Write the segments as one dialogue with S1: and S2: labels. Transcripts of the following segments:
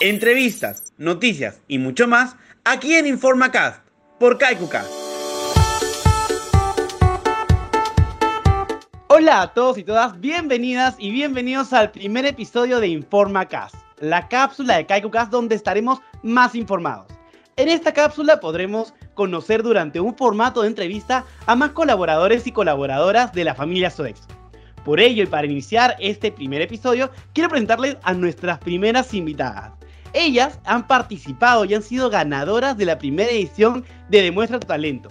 S1: Entrevistas, noticias y mucho más aquí en InformaCast por KaikuCast. Hola a todos y todas, bienvenidas y bienvenidos al primer episodio de InformaCast, la cápsula de KaikuCast donde estaremos más informados. En esta cápsula podremos conocer durante un formato de entrevista a más colaboradores y colaboradoras de la familia Sodexo. Por ello y para iniciar este primer episodio, quiero presentarles a nuestras primeras invitadas. Ellas han participado y han sido ganadoras de la primera edición de Demuestra tu talento.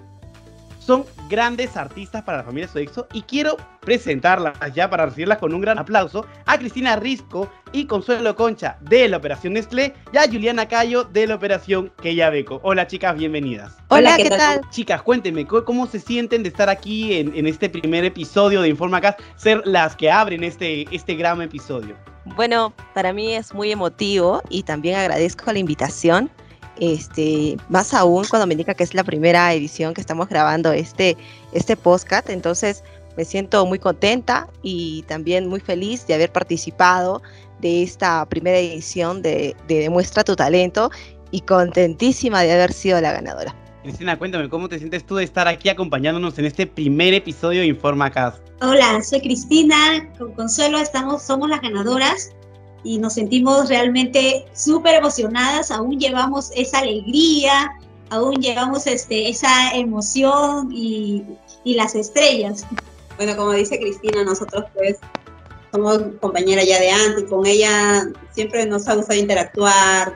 S1: Son grandes artistas para la familia Sodexo y quiero presentarlas ya para recibirlas con un gran aplauso a Cristina Risco y Consuelo Concha de la Operación Nestlé y a Juliana Cayo de la Operación Beco. Hola chicas, bienvenidas.
S2: Hola, ¿qué, tal?
S1: Chicas, cuéntenme, ¿cómo se sienten de estar aquí en, este primer episodio de InformaCast, ser las que abren este, este gran episodio?
S2: Bueno, para mí es muy emotivo y también agradezco la invitación este, más aún cuando me indica que es la primera edición que estamos grabando este, este podcast, entonces me siento muy contenta y también muy feliz de haber participado de esta primera edición de, de Demuestra tu talento y contentísima de haber sido la ganadora.
S1: Cristina, cuéntame, ¿cómo te sientes tú de estar aquí acompañándonos en este primer episodio de InformaCast?
S3: Hola, soy Cristina, con Consuelo estamos, somos las ganadoras y nos sentimos realmente súper emocionadas, aún llevamos esa alegría, aún llevamos este, esa emoción y, y las estrellas.
S4: Bueno, como dice Cristina, nosotros pues somos compañeras ya de antes, con ella siempre nos ha gustado interactuar,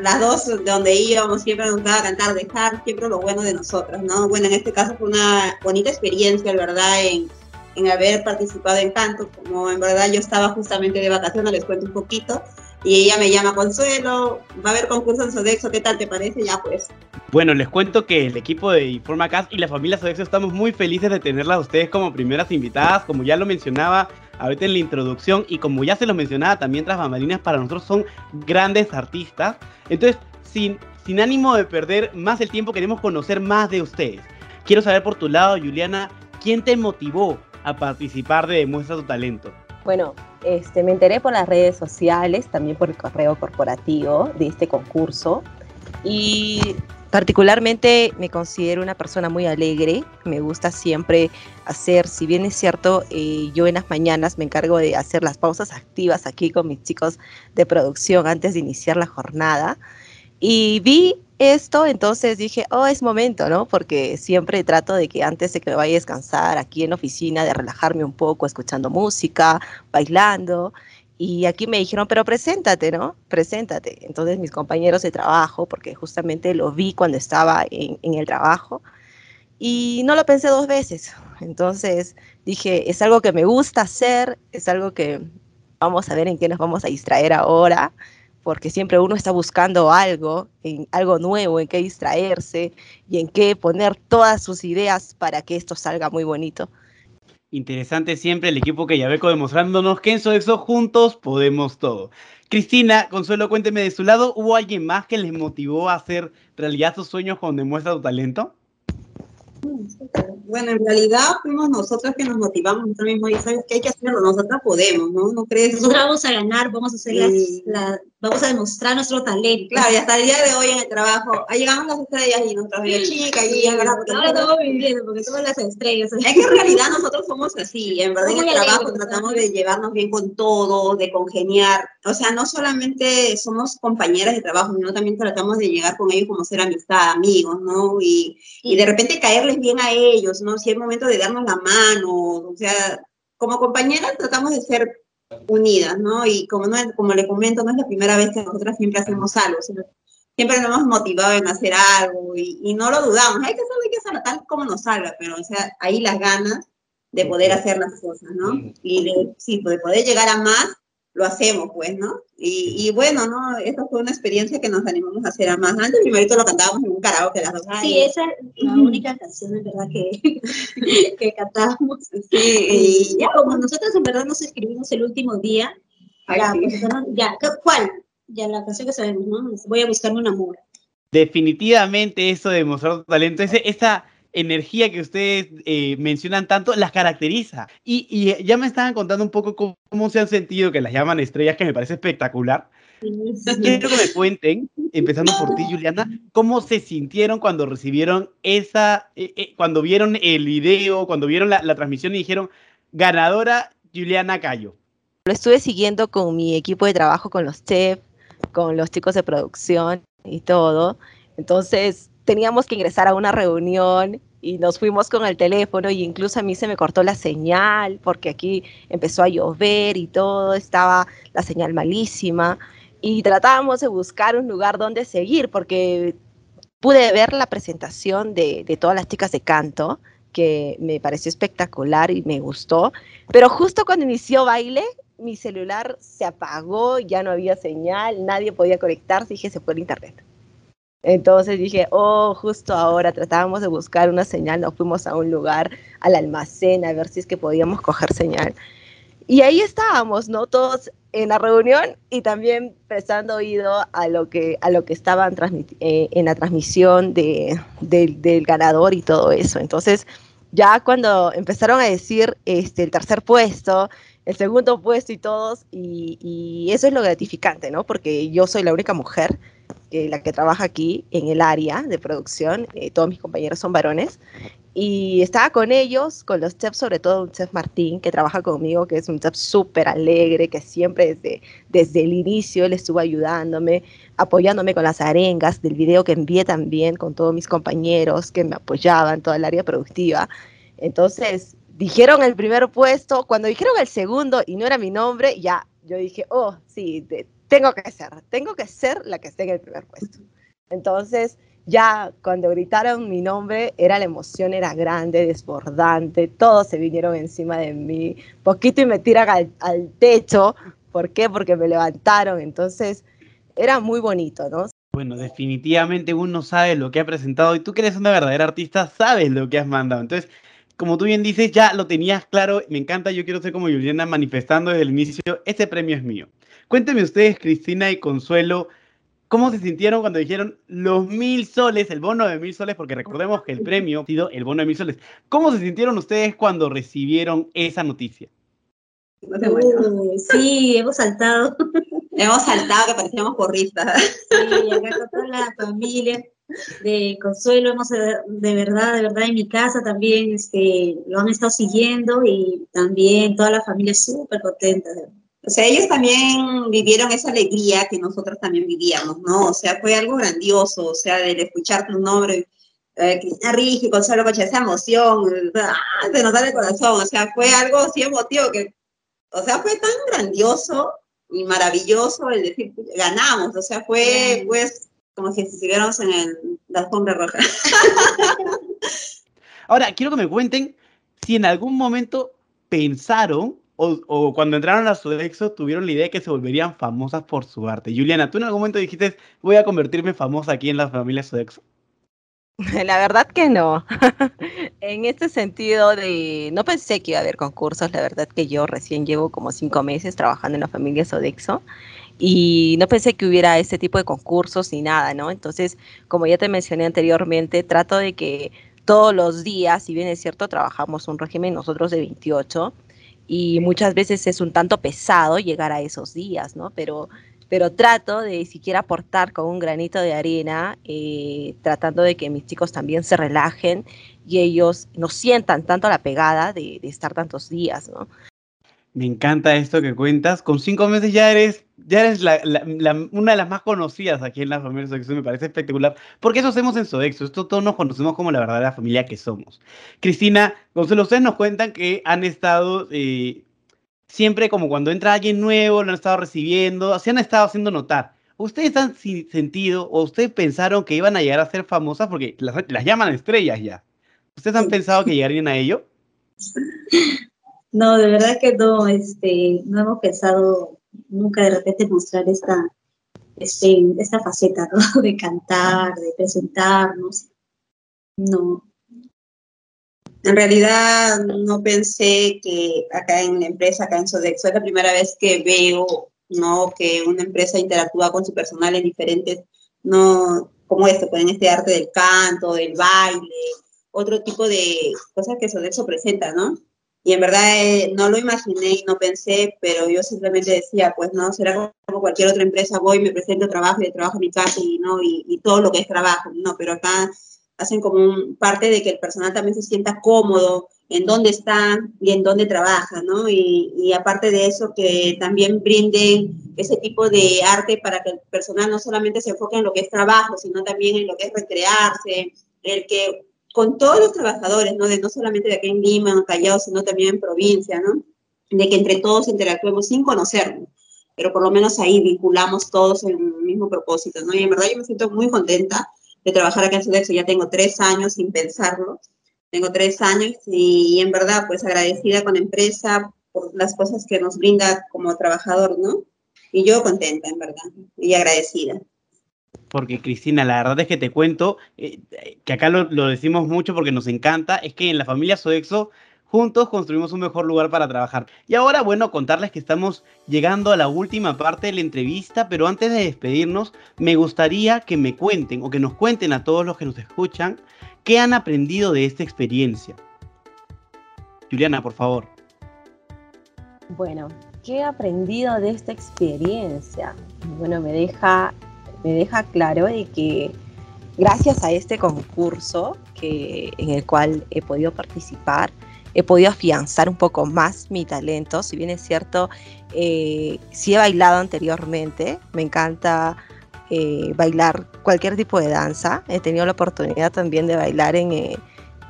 S4: las dos de donde íbamos siempre nos gustaba cantar, dejar siempre lo bueno de nosotras, ¿no? Bueno, en este caso fue una bonita experiencia, ¿verdad? En, en haber participado en canto, como en verdad yo estaba justamente de vacaciones, les cuento un poquito, y ella me llama Consuelo, va a haber concurso en Sodexo, ¿qué tal te parece? Ya pues.
S1: Bueno, les cuento que el equipo de InformaCast y la familia Sodexo estamos muy felices de tenerlas a ustedes como primeras invitadas, como ya lo mencionaba ahorita en la introducción y como ya se lo mencionaba también tras bambalinas, para nosotros son grandes artistas. Entonces, sin, sin ánimo de perder más el tiempo, queremos conocer más de ustedes. Quiero saber por tu lado, Juliana, ¿quién te motivó a participar de Demuestra tu talento?
S2: Bueno, este, me enteré por las redes sociales, también por el correo corporativo de este concurso y particularmente me considero una persona muy alegre, me gusta siempre hacer, si bien es cierto, eh, yo en las mañanas me encargo de hacer las pausas activas aquí con mis chicos de producción antes de iniciar la jornada y vi esto, entonces dije, oh, es momento, ¿no? Porque siempre trato de que antes de que me vaya a descansar aquí en la oficina, de relajarme un poco, escuchando música, bailando. Y aquí me dijeron, pero preséntate, ¿no? Preséntate. Entonces mis compañeros de trabajo, porque justamente lo vi cuando estaba en, el trabajo, y no lo pensé dos veces. Entonces dije, es algo que me gusta hacer, es algo que vamos a ver en qué nos vamos a distraer ahora porque siempre uno está buscando algo, algo nuevo, en qué distraerse y en qué poner todas sus ideas para que esto salga muy bonito.
S1: Interesante siempre el equipo que ya Yabeco demostrándonos que en Sodexo juntos podemos todo. Cristina, Consuelo, cuénteme de su lado, ¿hubo alguien más que les motivó a hacer realidad sus sueños cuando demuestra tu talento?
S4: Bueno, en realidad fuimos nosotros que nos motivamos nosotros mismos y sabes que hay que hacerlo, nosotros podemos, ¿no? ¿No crees?
S3: Nosotros vamos a ganar, vamos a hacer las, vamos a demostrar nuestro talento.
S4: Claro, y hasta el día de hoy en el trabajo, ahí llegamos las estrellas y nuestras chicas y
S3: ahora estamos viviendo, porque somos las estrellas.
S4: Es que en realidad nosotros somos así, en verdad en el trabajo tratamos de llevarnos bien con todo, de congeniar, o sea, no solamente somos compañeras de trabajo, sino también tratamos de llegar con ellos como ser amistad, amigos, ¿no? Y, y de repente caerles bien a ellos, ¿no? Si es momento de darnos la mano, o sea, como compañeras tratamos de ser unidas, ¿no? Y como, no, como le comento, no es la primera vez que nosotras siempre hacemos algo, siempre nos hemos motivado en hacer algo y, no lo dudamos, hay que hacerlo, hay que hacerlo tal como nos salga, pero o sea, ahí las ganas de poder hacer las cosas, ¿no? Y de, sí, de poder llegar a más lo hacemos, pues, ¿no? Y, y, bueno, ¿no? Esta fue una experiencia que nos animamos a hacer a más. Antes primero lo cantábamos en un karaoke las dos.
S3: Sí, esa es la única canción, en verdad, que, que cantábamos.
S4: Sí, y
S3: ya, como nosotros en verdad nos escribimos el último día, ya, pues, ya, ¿cuál? Ya la canción que sabemos, ¿no? Voy a buscarme un amor.
S1: Definitivamente eso de mostrar tu talento, ese, esa energía que ustedes eh, mencionan tanto las caracteriza. Y, ya me estaban contando un poco cómo, se han sentido, que las llaman estrellas, que me parece espectacular. Quiero que me cuenten, empezando por ti, Juliana, cómo se sintieron cuando recibieron esa, eh, eh, cuando vieron el video, cuando vieron la, la transmisión y dijeron, ganadora Juliana Cayo.
S2: Lo estuve siguiendo con mi equipo de trabajo, con los chefs, con los chicos de producción y todo. Entonces teníamos que ingresar a una reunión y nos fuimos con el teléfono y incluso a mí se me cortó la señal porque aquí empezó a llover y todo, estaba la señal malísima y tratábamos de buscar un lugar donde seguir porque pude ver la presentación de, de todas las chicas de canto que me pareció espectacular y me gustó, pero justo cuando inició baile mi celular se apagó, ya no había señal, nadie podía conectarse, dije se fue el internet. Entonces dije, oh, justo ahora tratábamos de buscar una señal, nos fuimos a un lugar, al almacén, a ver si es que podíamos coger señal. Y ahí estábamos, ¿no? Todos en la reunión y también prestando oído a lo que, a lo que estaban eh, en la transmisión de, del ganador y todo eso. Entonces, ya cuando empezaron a decir este, el tercer puesto, el segundo puesto y todos, y, eso es lo gratificante, ¿no? Porque yo soy la única mujer, eh, la que trabaja aquí en el área de producción, eh, todos mis compañeros son varones, y estaba con ellos, con los chefs, sobre todo un chef Martín, que trabaja conmigo, que es un chef súper alegre, que siempre desde, desde el inicio él estuvo ayudándome, apoyándome con las arengas del video que envié también con todos mis compañeros que me apoyaban, toda el área productiva. Entonces, dijeron el primer puesto, cuando dijeron el segundo y no era mi nombre, ya yo dije, oh, sí, tengo que ser, tengo que ser la que esté en el primer puesto. Entonces, ya cuando gritaron mi nombre, era la emoción, era grande, desbordante, todos se vinieron encima de mí, poquito y me tiran al, techo, ¿por qué? Porque me levantaron, entonces era muy bonito, ¿no?
S1: Bueno, definitivamente uno sabe lo que ha presentado y tú que eres una verdadera artista, sabes lo que has mandado. Entonces, como tú bien dices, ya lo tenías claro, me encanta, yo quiero ser como Juliana manifestando desde el inicio, este premio es mío. Cuéntenme ustedes, Cristina y Consuelo, ¿cómo se sintieron cuando dijeron los mil soles, el bono de mil soles? Porque recordemos que el premio ha sido el bono de mil soles. ¿Cómo se sintieron ustedes cuando recibieron esa noticia?
S3: sí, hemos saltado.
S4: hemos saltado que parecíamos porristas.
S3: Sí, acá con toda la familia de Consuelo, hemos de, verdad, de verdad en mi casa también este, lo han estado siguiendo y también toda la familia súper contenta.
S4: O sea, ellos también vivieron esa alegría que nosotros también vivíamos, ¿no? O sea, fue algo grandioso, o sea, del escuchar tu nombre, eh, Cristina Rigi, Consuelo Coche, esa emoción, ¡ah! de notar el corazón, o sea, fue algo así emotivo que, o sea, fue tan grandioso y maravilloso el decir, ganamos, o sea, fue, pues, como si estuviéramos en el, la alfombra roja.
S1: Ahora, quiero que me cuenten si en algún momento pensaron o, cuando entraron a Sodexo tuvieron la idea de que se volverían famosas por su arte. Juliana, ¿tú en algún momento dijiste, voy a convertirme famosa aquí en la familia Sodexo?
S2: La verdad que no. en este sentido de, no pensé que iba a haber concursos, la verdad que yo recién llevo como cinco meses trabajando en la familia Sodexo y no pensé que hubiera ese tipo de concursos ni nada, ¿no? Entonces, como ya te mencioné anteriormente, trato de que todos los días, si bien es cierto, trabajamos un régimen nosotros de 28 y muchas veces es un tanto pesado llegar a esos días, ¿no? Pero, pero trato de siquiera aportar con un granito de arena, eh, tratando de que mis chicos también se relajen y ellos no sientan tanto la pegada de, de estar tantos días, ¿no?
S1: Me encanta esto que cuentas. Con cinco meses ya eres, ya eres una de las más conocidas aquí en la familia Sodexo. Me parece espectacular. Porque eso hacemos en Sodexo. Esto todos nos conocemos como la verdadera familia que somos. Cristina, Gonzalo, ustedes nos cuentan que han estado eh, siempre como cuando entra alguien nuevo, lo han estado recibiendo, se han estado haciendo notar. ¿Ustedes han sentido o ustedes pensaron que iban a llegar a ser famosas porque las, las llaman estrellas ya? ¿Ustedes han pensado que llegarían a ello?
S3: No, de verdad que no, este, no hemos pensado nunca de repente mostrar esta, este, esta faceta, ¿no? De cantar, de presentarnos. No.
S4: En realidad no pensé que acá en la empresa, acá en Sodexo, es la primera vez que veo, ¿no? Que una empresa interactúa con su personal en diferentes, no, como esto, pues en este arte del canto, del baile, otro tipo de cosas que Sodexo presenta, ¿no? Y en verdad eh, no lo imaginé y no pensé, pero yo simplemente decía, pues no, será como cualquier otra empresa, voy, me presento trabajo y trabajo en mi casa y, ¿no? Y, y, todo lo que es trabajo, no, pero acá hacen como un, parte de que el personal también se sienta cómodo en dónde está y en dónde trabaja, ¿no? Y, y aparte de eso, que también brinden ese tipo de arte para que el personal no solamente se enfoque en lo que es trabajo, sino también en lo que es recrearse, el que con todos los trabajadores, ¿no? De no solamente de aquí en Lima, en Callao, sino también en provincia, ¿no? De que entre todos interactuemos sin conocernos, pero por lo menos ahí vinculamos todos en el mismo propósito, ¿no? Y en verdad yo me siento muy contenta de trabajar acá en Sudexo, ya tengo tres años sin pensarlo, tengo tres años y, y en verdad pues agradecida con la empresa por las cosas que nos brinda como trabajador, ¿no? Y yo contenta, en verdad, y agradecida
S1: porque Cristina, la verdad es que te cuento, eh, que acá lo, lo, decimos mucho porque nos encanta, es que en la familia Sodexo juntos construimos un mejor lugar para trabajar. Y ahora, bueno, contarles que estamos llegando a la última parte de la entrevista, pero antes de despedirnos, me gustaría que me cuenten o que nos cuenten a todos los que nos escuchan qué han aprendido de esta experiencia. Juliana, por favor.
S2: Bueno, ¿qué he aprendido de esta experiencia? Bueno, me deja me deja claro de que gracias a este concurso que, en el cual he podido participar, he podido afianzar un poco más mi talento. Si bien es cierto, eh, sí he bailado anteriormente, me encanta eh, bailar cualquier tipo de danza. He tenido la oportunidad también de bailar en, eh,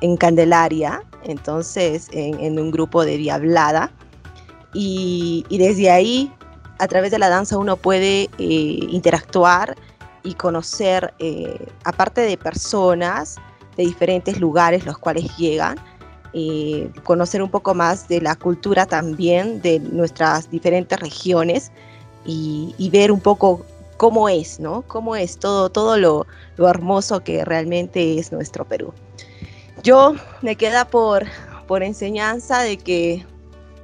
S2: en Candelaria, entonces en, un grupo de Diablada. Y, y desde ahí a través de la danza uno puede eh, interactuar y conocer, eh, aparte de personas de diferentes lugares los cuales llegan, eh, conocer un poco más de la cultura también de nuestras diferentes regiones y, y, ver un poco cómo es, ¿no? Cómo es todo, todo lo, lo hermoso que realmente es nuestro Perú. Yo me queda por, por enseñanza de que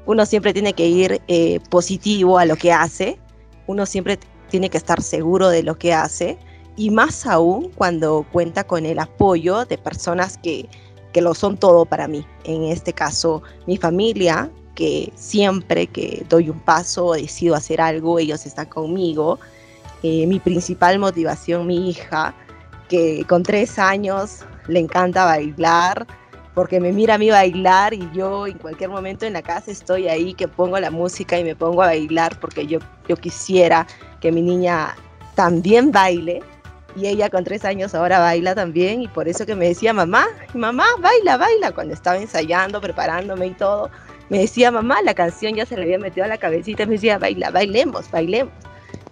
S2: uno siempre tiene que ir eh, positivo a lo que hace, uno siempre tiene que estar seguro de lo que hace y más aún cuando cuenta con el apoyo de personas que, que lo son todo para mí. En este caso, mi familia, que siempre que doy un paso o decido hacer algo, ellos están conmigo. Eh, mi principal motivación, mi hija, que con tres años le encanta bailar, porque me mira a mí bailar y yo en cualquier momento en la casa estoy ahí que pongo la música y me pongo a bailar porque yo, yo quisiera que mi niña también baile. Y ella con tres años ahora baila también y por eso que me decía mamá, mamá, baila, baila, cuando estaba ensayando, preparándome y todo, me decía mamá, la canción ya se le había metido a la cabecita me decía baila, bailemos, bailemos.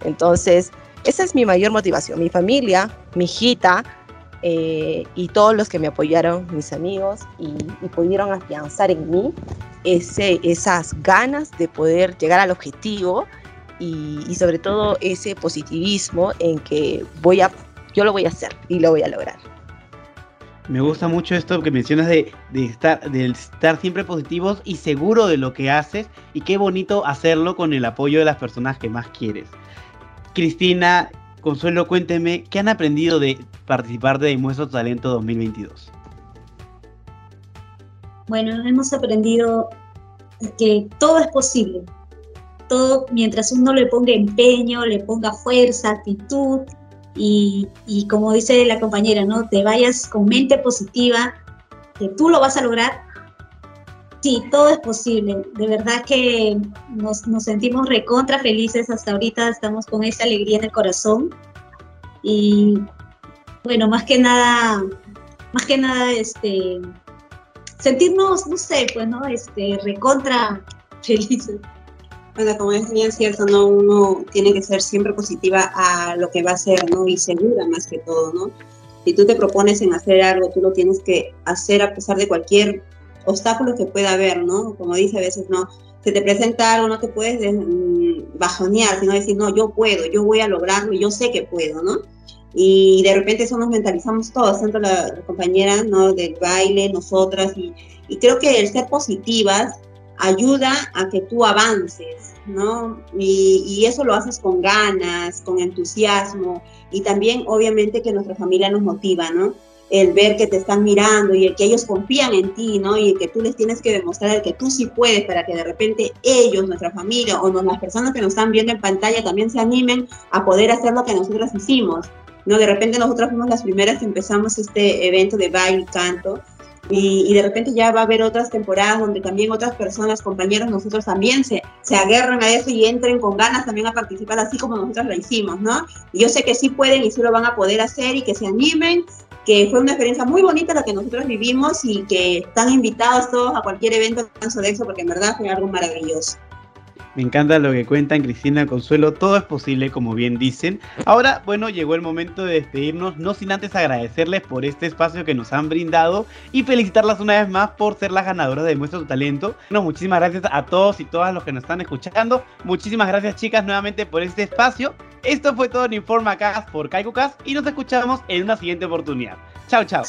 S2: Entonces, esa es mi mayor motivación, mi familia, mi hijita, eh, y todos los que me apoyaron, mis amigos, y, y pudieron afianzar en mí ese, esas ganas de poder llegar al objetivo y, y, sobre todo ese positivismo en que voy a, yo lo voy a hacer y lo voy a lograr.
S1: Me gusta mucho esto que mencionas de, de, estar, de estar siempre positivos y seguro de lo que haces y qué bonito hacerlo con el apoyo de las personas que más quieres. Cristina, Consuelo, cuénteme, ¿qué han aprendido de participar de Muestra Talento 2022?
S3: Bueno, hemos aprendido que todo es posible. Todo mientras uno le ponga empeño, le ponga fuerza, actitud y, y como dice la compañera, ¿no? Te vayas con mente positiva, que tú lo vas a lograr. Sí, todo es posible. De verdad que nos, nos sentimos recontra felices hasta ahorita, estamos con esa alegría en el corazón. Y bueno, más que nada, más que nada, este, sentirnos, no sé, pues, ¿no? Este, recontra felices.
S4: Bueno, como es bien cierto, ¿no? Uno tiene que ser siempre positiva a lo que va a hacer, ¿no? Y segura más que todo, ¿no? Si tú te propones en hacer algo, tú lo tienes que hacer a pesar de cualquier obstáculo que pueda haber, ¿no? Como dice a veces, ¿no? Se te presenta algo, no te puedes bajonear, sino decir, no, yo puedo, yo voy a lograrlo, yo sé que puedo, ¿no? y de repente eso nos mentalizamos todos, tanto la, compañera ¿no? del baile, nosotras, y, y, creo que el ser positivas ayuda a que tú avances, ¿no? Y, eso lo haces con ganas, con entusiasmo, y también obviamente que nuestra familia nos motiva, ¿no? El ver que te están mirando y que ellos confían en ti, ¿no? Y que tú les tienes que demostrar que tú sí puedes para que de repente ellos, nuestra familia o las personas que nos están viendo en pantalla también se animen a poder hacer lo que nosotros hicimos, ¿no? De repente nosotros fuimos las primeras que empezamos este evento de baile y canto y, de repente ya va a haber otras temporadas donde también otras personas, compañeros, nosotros también se, se aguerran a eso y entren con ganas también a participar así como nosotros lo hicimos, ¿no? Y yo sé que sí pueden y sí lo van a poder hacer y que se animen, que fue una experiencia muy bonita la que nosotros vivimos y que están invitados todos a cualquier evento de eso porque en verdad fue algo maravilloso.
S1: Me encanta lo que cuentan Cristina Consuelo, todo es posible como bien dicen. Ahora, bueno, llegó el momento de despedirnos, no sin antes agradecerles por este espacio que nos han brindado y felicitarlas una vez más por ser las ganadoras de Muestra tu Talento. Bueno, muchísimas gracias a todos y todas los que nos están escuchando. Muchísimas gracias chicas nuevamente por este espacio. Esto fue todo en Informa Cast por CaikuCast y nos escuchamos en una siguiente oportunidad. Chao, chao.